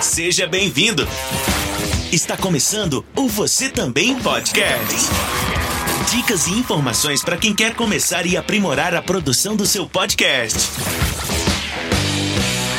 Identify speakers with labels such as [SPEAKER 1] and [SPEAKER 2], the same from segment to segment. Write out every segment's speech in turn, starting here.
[SPEAKER 1] Seja bem-vindo. Está começando o Você Também Podcast. Dicas e informações para quem quer começar e aprimorar a produção do seu podcast.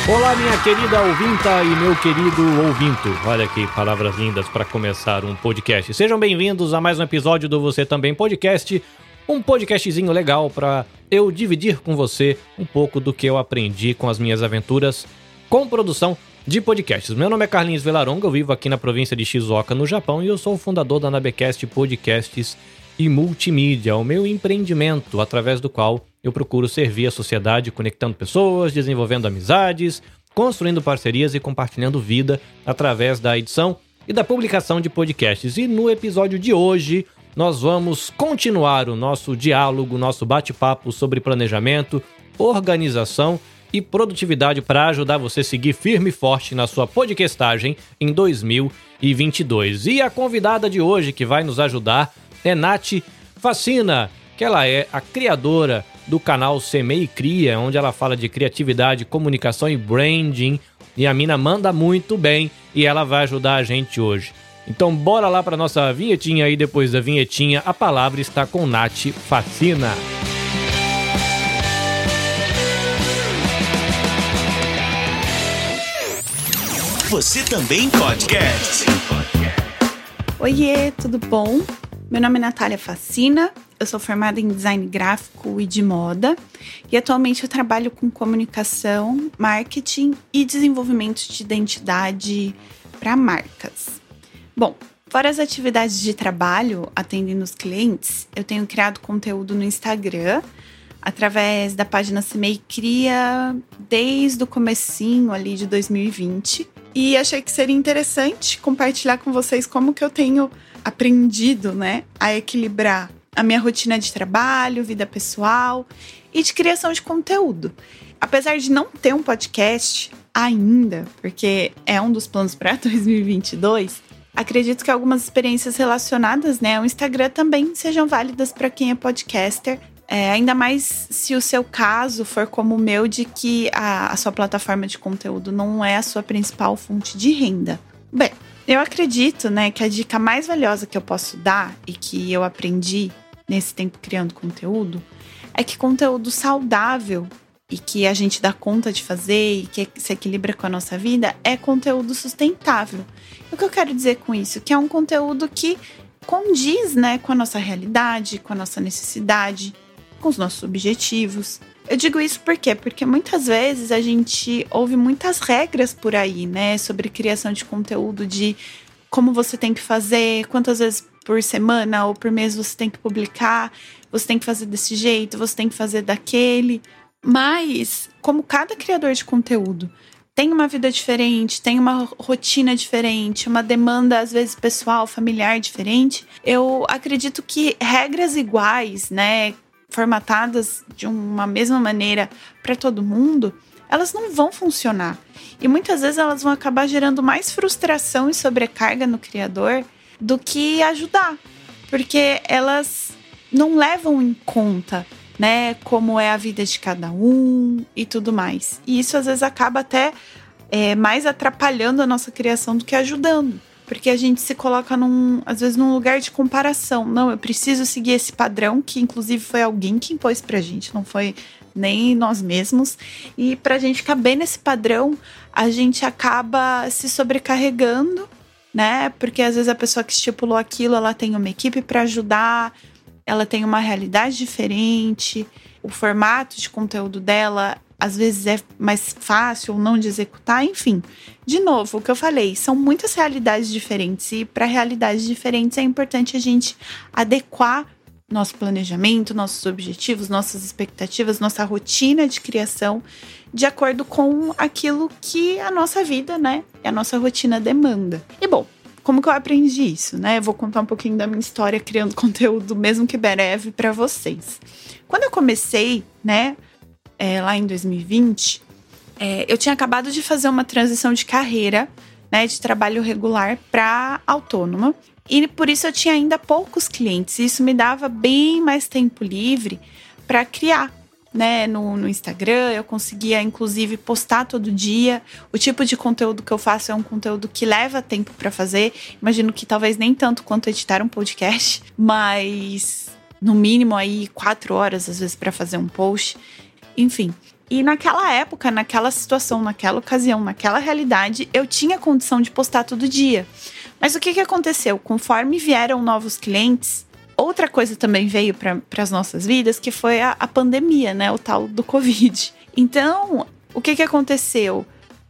[SPEAKER 2] Olá, minha querida ouvinta e meu querido ouvinto. Olha que palavras lindas para começar um podcast. Sejam bem-vindos a mais um episódio do Você Também Podcast, um podcastzinho legal para eu dividir com você um pouco do que eu aprendi com as minhas aventuras com produção de podcasts. Meu nome é Carlinhos Velaronga, eu vivo aqui na província de Shizuoka, no Japão, e eu sou o fundador da Nabecast Podcasts e Multimídia, o meu empreendimento através do qual eu procuro servir a sociedade conectando pessoas, desenvolvendo amizades, construindo parcerias e compartilhando vida através da edição e da publicação de podcasts. E no episódio de hoje, nós vamos continuar o nosso diálogo, nosso bate-papo sobre planejamento, organização e produtividade para ajudar você a seguir firme e forte na sua podcastagem em 2022. E a convidada de hoje que vai nos ajudar é Nath Facina, que ela é a criadora do canal Semei Cria, onde ela fala de criatividade, comunicação e branding. E a mina manda muito bem e ela vai ajudar a gente hoje. Então bora lá para nossa vinhetinha e depois da vinhetinha a palavra está com Nath Facina.
[SPEAKER 1] Você também podcast.
[SPEAKER 3] Oiê, tudo bom? Meu nome é Natália Facina, eu sou formada em design gráfico e de moda e atualmente eu trabalho com comunicação, marketing e desenvolvimento de identidade para marcas. Bom, fora as atividades de trabalho atendendo os clientes, eu tenho criado conteúdo no Instagram através da página Semei Cria desde o comecinho ali de 2020 e achei que seria interessante compartilhar com vocês como que eu tenho aprendido, né, a equilibrar a minha rotina de trabalho, vida pessoal e de criação de conteúdo. Apesar de não ter um podcast ainda, porque é um dos planos para 2022, acredito que algumas experiências relacionadas né, ao Instagram também sejam válidas para quem é podcaster é, ainda mais se o seu caso for como o meu, de que a, a sua plataforma de conteúdo não é a sua principal fonte de renda. Bem, eu acredito né, que a dica mais valiosa que eu posso dar e que eu aprendi nesse tempo criando conteúdo é que conteúdo saudável e que a gente dá conta de fazer e que se equilibra com a nossa vida é conteúdo sustentável. O que eu quero dizer com isso? Que é um conteúdo que condiz né, com a nossa realidade, com a nossa necessidade, com os nossos objetivos. Eu digo isso por quê? Porque muitas vezes a gente ouve muitas regras por aí, né, sobre criação de conteúdo, de como você tem que fazer, quantas vezes por semana ou por mês você tem que publicar, você tem que fazer desse jeito, você tem que fazer daquele. Mas, como cada criador de conteúdo tem uma vida diferente, tem uma rotina diferente, uma demanda às vezes pessoal, familiar diferente, eu acredito que regras iguais, né, formatadas de uma mesma maneira para todo mundo, elas não vão funcionar. E muitas vezes elas vão acabar gerando mais frustração e sobrecarga no criador do que ajudar, porque elas não levam em conta, né, como é a vida de cada um e tudo mais. E isso às vezes acaba até é, mais atrapalhando a nossa criação do que ajudando. Porque a gente se coloca num, às vezes, num lugar de comparação. Não, eu preciso seguir esse padrão, que inclusive foi alguém que impôs pra gente, não foi nem nós mesmos. E pra gente caber nesse padrão, a gente acaba se sobrecarregando, né? Porque às vezes a pessoa que estipulou aquilo, ela tem uma equipe para ajudar, ela tem uma realidade diferente, o formato de conteúdo dela às vezes é mais fácil ou não de executar, enfim. De novo, o que eu falei, são muitas realidades diferentes e para realidades diferentes é importante a gente adequar nosso planejamento, nossos objetivos, nossas expectativas, nossa rotina de criação de acordo com aquilo que a nossa vida, né, a nossa rotina demanda. E bom, como que eu aprendi isso, né? Eu vou contar um pouquinho da minha história criando conteúdo, mesmo que breve, para vocês. Quando eu comecei, né, é, lá em 2020, é, eu tinha acabado de fazer uma transição de carreira, né, de trabalho regular para autônoma. E por isso eu tinha ainda poucos clientes. Isso me dava bem mais tempo livre para criar, né, no, no, Instagram, eu conseguia inclusive postar todo dia. O tipo de conteúdo que eu faço é um conteúdo que leva tempo para fazer. Imagino que talvez nem tanto quanto editar um podcast, mas no mínimo aí quatro horas às vezes para fazer um post. Enfim. E naquela época, naquela situação, naquela ocasião, naquela realidade, eu tinha condição de postar todo dia. Mas o que, que aconteceu? Conforme vieram novos clientes, outra coisa também veio para as nossas vidas, que foi a, a pandemia, né? O tal do Covid. Então, o que, que aconteceu?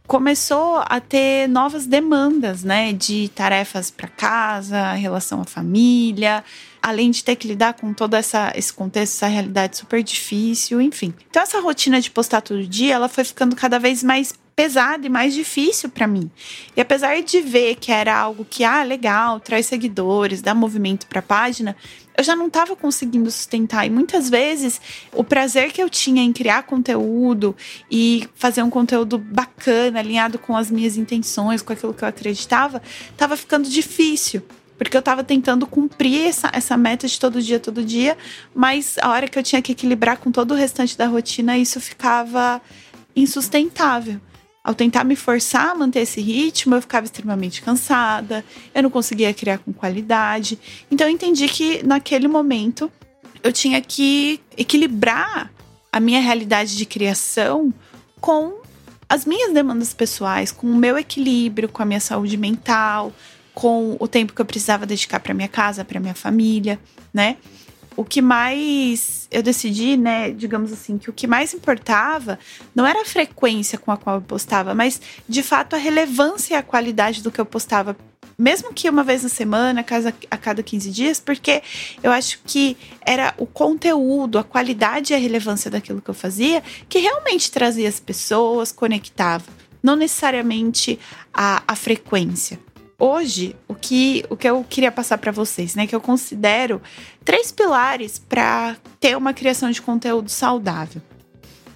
[SPEAKER 3] Começou a ter novas demandas, né, de tarefas para casa, relação à família, além de ter que lidar com todo essa, esse contexto, essa realidade super difícil, enfim. Então essa rotina de postar todo dia, ela foi ficando cada vez mais pesada e mais difícil para mim. E apesar de ver que era algo que, ah, legal, traz seguidores, dá movimento para a página, eu já não estava conseguindo sustentar. E muitas vezes o prazer que eu tinha em criar conteúdo e fazer um conteúdo bacana, alinhado com as minhas intenções, com aquilo que eu acreditava, estava ficando difícil. Porque eu estava tentando cumprir essa, essa meta de todo dia, todo dia, mas a hora que eu tinha que equilibrar com todo o restante da rotina, isso ficava insustentável. Ao tentar me forçar a manter esse ritmo, eu ficava extremamente cansada, eu não conseguia criar com qualidade. Então eu entendi que naquele momento eu tinha que equilibrar a minha realidade de criação com as minhas demandas pessoais, com o meu equilíbrio, com a minha saúde mental, com o tempo que eu precisava dedicar para minha casa, para minha família, né? O que mais eu decidi, né, digamos assim, que o que mais importava não era a frequência com a qual eu postava, mas de fato a relevância e a qualidade do que eu postava, mesmo que uma vez na semana, a cada 15 dias, porque eu acho que era o conteúdo, a qualidade e a relevância daquilo que eu fazia que realmente trazia as pessoas, conectava, não necessariamente a, a frequência hoje, o que, o que eu queria passar para vocês, né, que eu considero três pilares para ter uma criação de conteúdo saudável.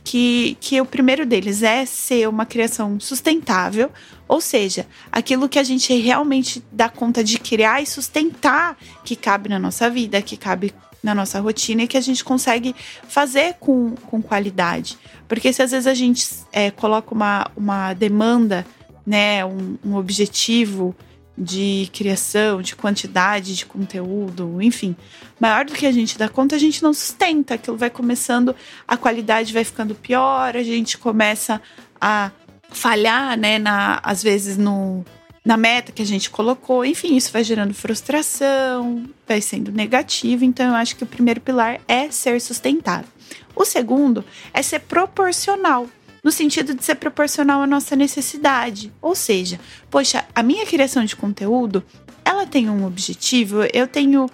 [SPEAKER 3] Que, que o primeiro deles é ser uma criação sustentável, ou seja, aquilo que a gente realmente dá conta de criar e sustentar, que cabe na nossa vida, que cabe na nossa rotina e que a gente consegue fazer com, com qualidade. Porque se às vezes a gente é, coloca uma, uma demanda, né, um, um objetivo de criação, de quantidade de conteúdo, enfim, maior do que a gente dá conta, a gente não sustenta. Aquilo vai começando, a qualidade vai ficando pior, a gente começa a falhar, né, na, às vezes no, na meta que a gente colocou. Enfim, isso vai gerando frustração, vai sendo negativo. Então, eu acho que o primeiro pilar é ser sustentável. O segundo é ser proporcional no sentido de ser proporcional à nossa necessidade. Ou seja, poxa, a minha criação de conteúdo, ela tem um objetivo, eu tenho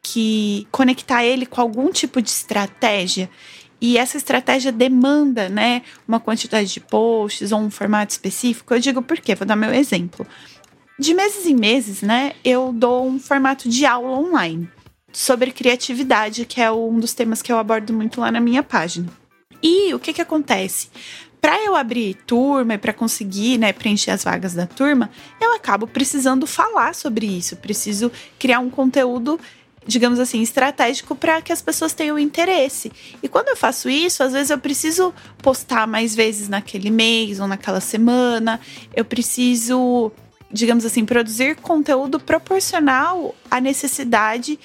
[SPEAKER 3] que conectar ele com algum tipo de estratégia. E essa estratégia demanda, né, uma quantidade de posts ou um formato específico. Eu digo por quê? Vou dar meu exemplo. De meses em meses, né, eu dou um formato de aula online sobre criatividade, que é um dos temas que eu abordo muito lá na minha página. E o que que acontece? Para eu abrir turma e para conseguir né, preencher as vagas da turma, eu acabo precisando falar sobre isso. Preciso criar um conteúdo digamos assim, estratégico para que as pessoas tenham interesse. E quando eu faço isso, às vezes eu preciso postar mais vezes naquele mês ou naquela semana. Eu preciso, digamos assim, produzir conteúdo proporcional à necessidade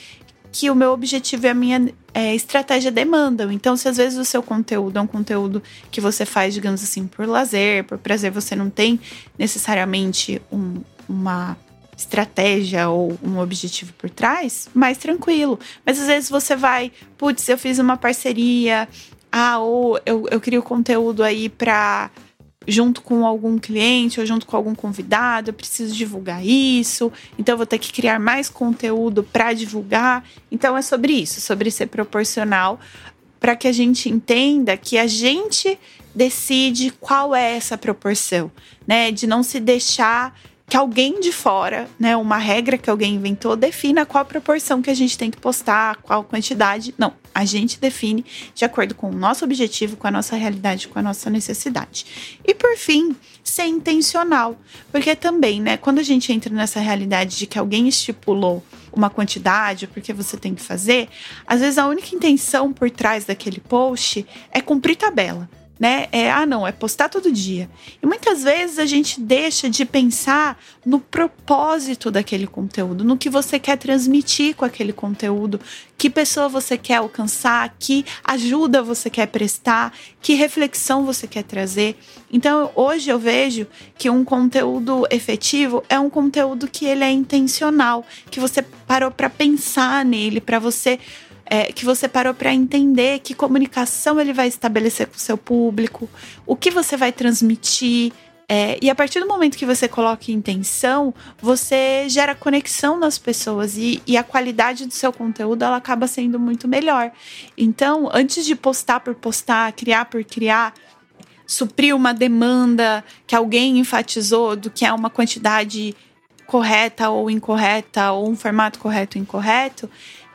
[SPEAKER 3] que o meu objetivo e a minha é, estratégia demandam. Então, se às vezes o seu conteúdo é um conteúdo que você faz, digamos assim, por lazer, por prazer, você não tem necessariamente um, uma estratégia ou um objetivo por trás, mais tranquilo. Mas às vezes você vai, putz, eu fiz uma parceria, ah, ou eu, eu crio conteúdo aí para junto com algum cliente ou junto com algum convidado, eu preciso divulgar isso, então vou ter que criar mais conteúdo para divulgar. Então é sobre isso, sobre ser proporcional, para que a gente entenda que a gente decide qual é essa proporção, né? De não se deixar que alguém de fora, né, uma regra que alguém inventou, defina qual proporção que a gente tem que postar, qual quantidade. Não, a gente define de acordo com o nosso objetivo, com a nossa realidade, com a nossa necessidade. E por fim, ser intencional, porque também, né, quando a gente entra nessa realidade de que alguém estipulou uma quantidade, porque você tem que fazer, às vezes a única intenção por trás daquele post é cumprir tabela né? É, ah, não, é postar todo dia. E muitas vezes a gente deixa de pensar no propósito daquele conteúdo, no que você quer transmitir com aquele conteúdo, que pessoa você quer alcançar, que ajuda você quer prestar, que reflexão você quer trazer. Então, hoje eu vejo que um conteúdo efetivo é um conteúdo que ele é intencional, que você parou para pensar nele, para você é, que você parou para entender que comunicação ele vai estabelecer com o seu público, o que você vai transmitir. É, e a partir do momento que você coloca intenção, você gera conexão nas pessoas e, e, a qualidade do seu conteúdo ela acaba sendo muito melhor. Então, antes de postar por postar, criar por criar, suprir uma demanda que alguém enfatizou do que é uma quantidade correta ou incorreta, ou um formato correto ou incorreto,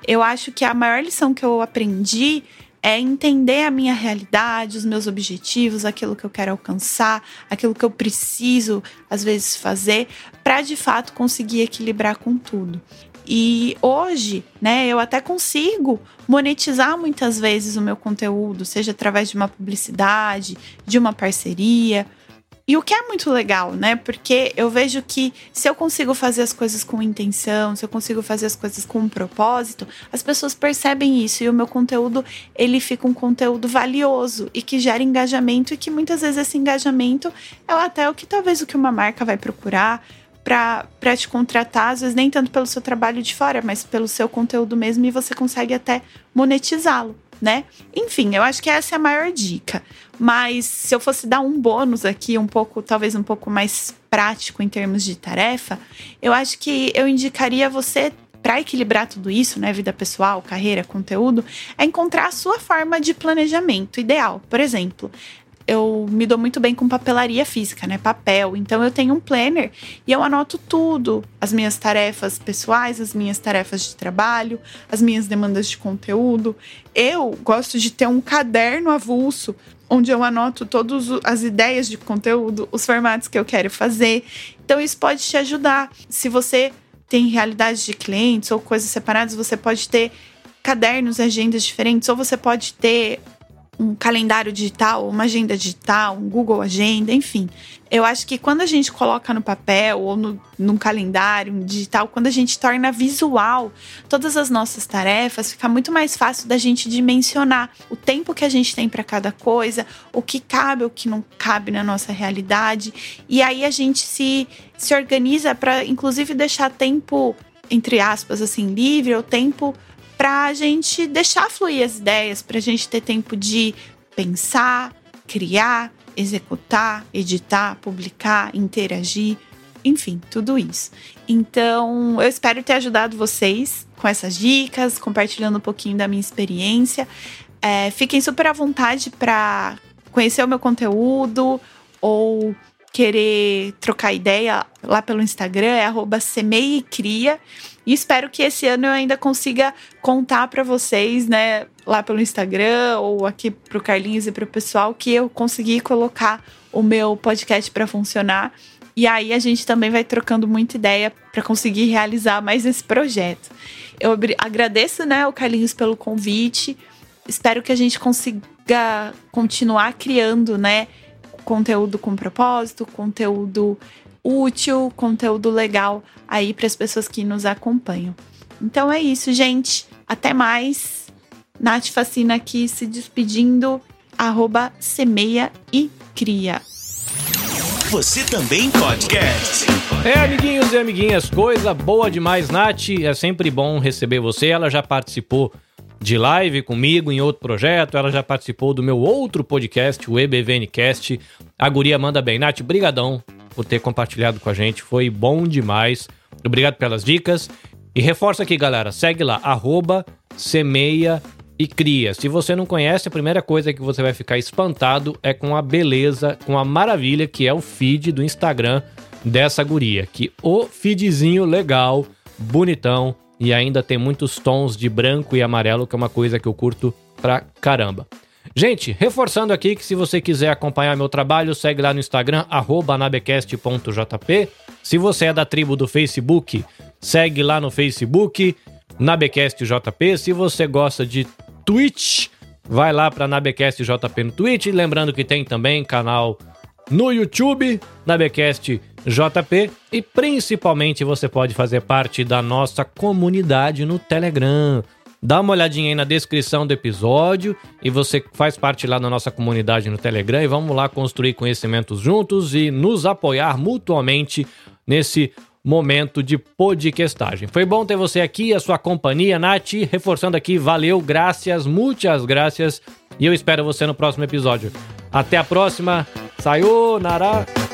[SPEAKER 3] eu acho que a maior lição que eu aprendi é entender a minha realidade, os meus objetivos, aquilo que eu quero alcançar, aquilo que eu preciso às vezes fazer para de fato conseguir equilibrar com tudo. E hoje, né, eu até consigo monetizar muitas vezes o meu conteúdo, seja através de uma publicidade, de uma parceria, e o que é muito legal, né? Porque eu vejo que se eu consigo fazer as coisas com intenção, se eu consigo fazer as coisas com um propósito, as pessoas percebem isso e o meu conteúdo, ele fica um conteúdo valioso e que gera engajamento e que muitas vezes esse engajamento é até o que talvez o que uma marca vai procurar para te contratar, às vezes nem tanto pelo seu trabalho de fora, mas pelo seu conteúdo mesmo e você consegue até monetizá-lo né? Enfim, eu acho que essa é a maior dica. Mas se eu fosse dar um bônus aqui, um pouco, talvez um pouco mais prático em termos de tarefa, eu acho que eu indicaria você para equilibrar tudo isso, né, vida pessoal, carreira, conteúdo, é encontrar a sua forma de planejamento ideal. Por exemplo, eu me dou muito bem com papelaria física, né? Papel. Então eu tenho um planner e eu anoto tudo: as minhas tarefas pessoais, as minhas tarefas de trabalho, as minhas demandas de conteúdo. Eu gosto de ter um caderno avulso onde eu anoto todas as ideias de conteúdo, os formatos que eu quero fazer. Então isso pode te ajudar. Se você tem realidades de clientes ou coisas separadas, você pode ter cadernos, agendas diferentes, ou você pode ter um calendário digital, uma agenda digital, um Google Agenda, enfim. Eu acho que quando a gente coloca no papel ou no, num calendário digital, quando a gente torna visual todas as nossas tarefas, fica muito mais fácil da gente dimensionar o tempo que a gente tem para cada coisa, o que cabe, o que não cabe na nossa realidade. E aí a gente se, se organiza para, inclusive, deixar tempo, entre aspas, assim, livre, ou tempo para a gente deixar fluir as ideias, para a gente ter tempo de pensar, criar, executar, editar, publicar, interagir, enfim, tudo isso. Então, eu espero ter ajudado vocês com essas dicas, compartilhando um pouquinho da minha experiência. É, fiquem super à vontade para conhecer o meu conteúdo ou querer trocar ideia lá pelo Instagram, é arroba semeicria. E espero que esse ano eu ainda consiga contar para vocês, né, lá pelo Instagram ou aqui pro Carlinhos e pro pessoal que eu consegui colocar o meu podcast para funcionar. E aí a gente também vai trocando muita ideia para conseguir realizar mais esse projeto. Eu agradeço, né, o Carlinhos pelo convite. Espero que a gente consiga continuar criando, né, conteúdo com propósito, conteúdo útil, conteúdo legal aí para as pessoas que nos acompanham. Então é isso, gente. Até mais. Nath Facina aqui se despedindo. Arroba semeia e cria.
[SPEAKER 1] Você também podcast.
[SPEAKER 2] É, amiguinhos e amiguinhas, coisa boa demais, Nath. É sempre bom receber você. Ela já participou de live comigo em outro projeto, ela já participou do meu outro podcast, o EBVNcast. A guria manda bem. Nath, brigadão por ter compartilhado com a gente, foi bom demais. Obrigado pelas dicas. E reforça aqui, galera, segue lá, arroba semeia e cria. Se você não conhece, a primeira coisa que você vai ficar espantado é com a beleza, com a maravilha que é o feed do Instagram dessa guria. Que o feedzinho legal, bonitão, e ainda tem muitos tons de branco e amarelo, que é uma coisa que eu curto pra caramba. Gente, reforçando aqui que se você quiser acompanhar meu trabalho, segue lá no Instagram, nabecast.jp. Se você é da tribo do Facebook, segue lá no Facebook, nabecastjp. Se você gosta de Twitch, vai lá para nabecastjp no Twitch. Lembrando que tem também canal no YouTube, nabecastjp. E principalmente você pode fazer parte da nossa comunidade no Telegram. Dá uma olhadinha aí na descrição do episódio e você faz parte lá da nossa comunidade no Telegram e vamos lá construir conhecimentos juntos e nos apoiar mutuamente nesse momento de podcastagem. Foi bom ter você aqui, a sua companhia, Nath, reforçando aqui, valeu, graças, muitas graças e eu espero você no próximo episódio. Até a próxima, sayonara!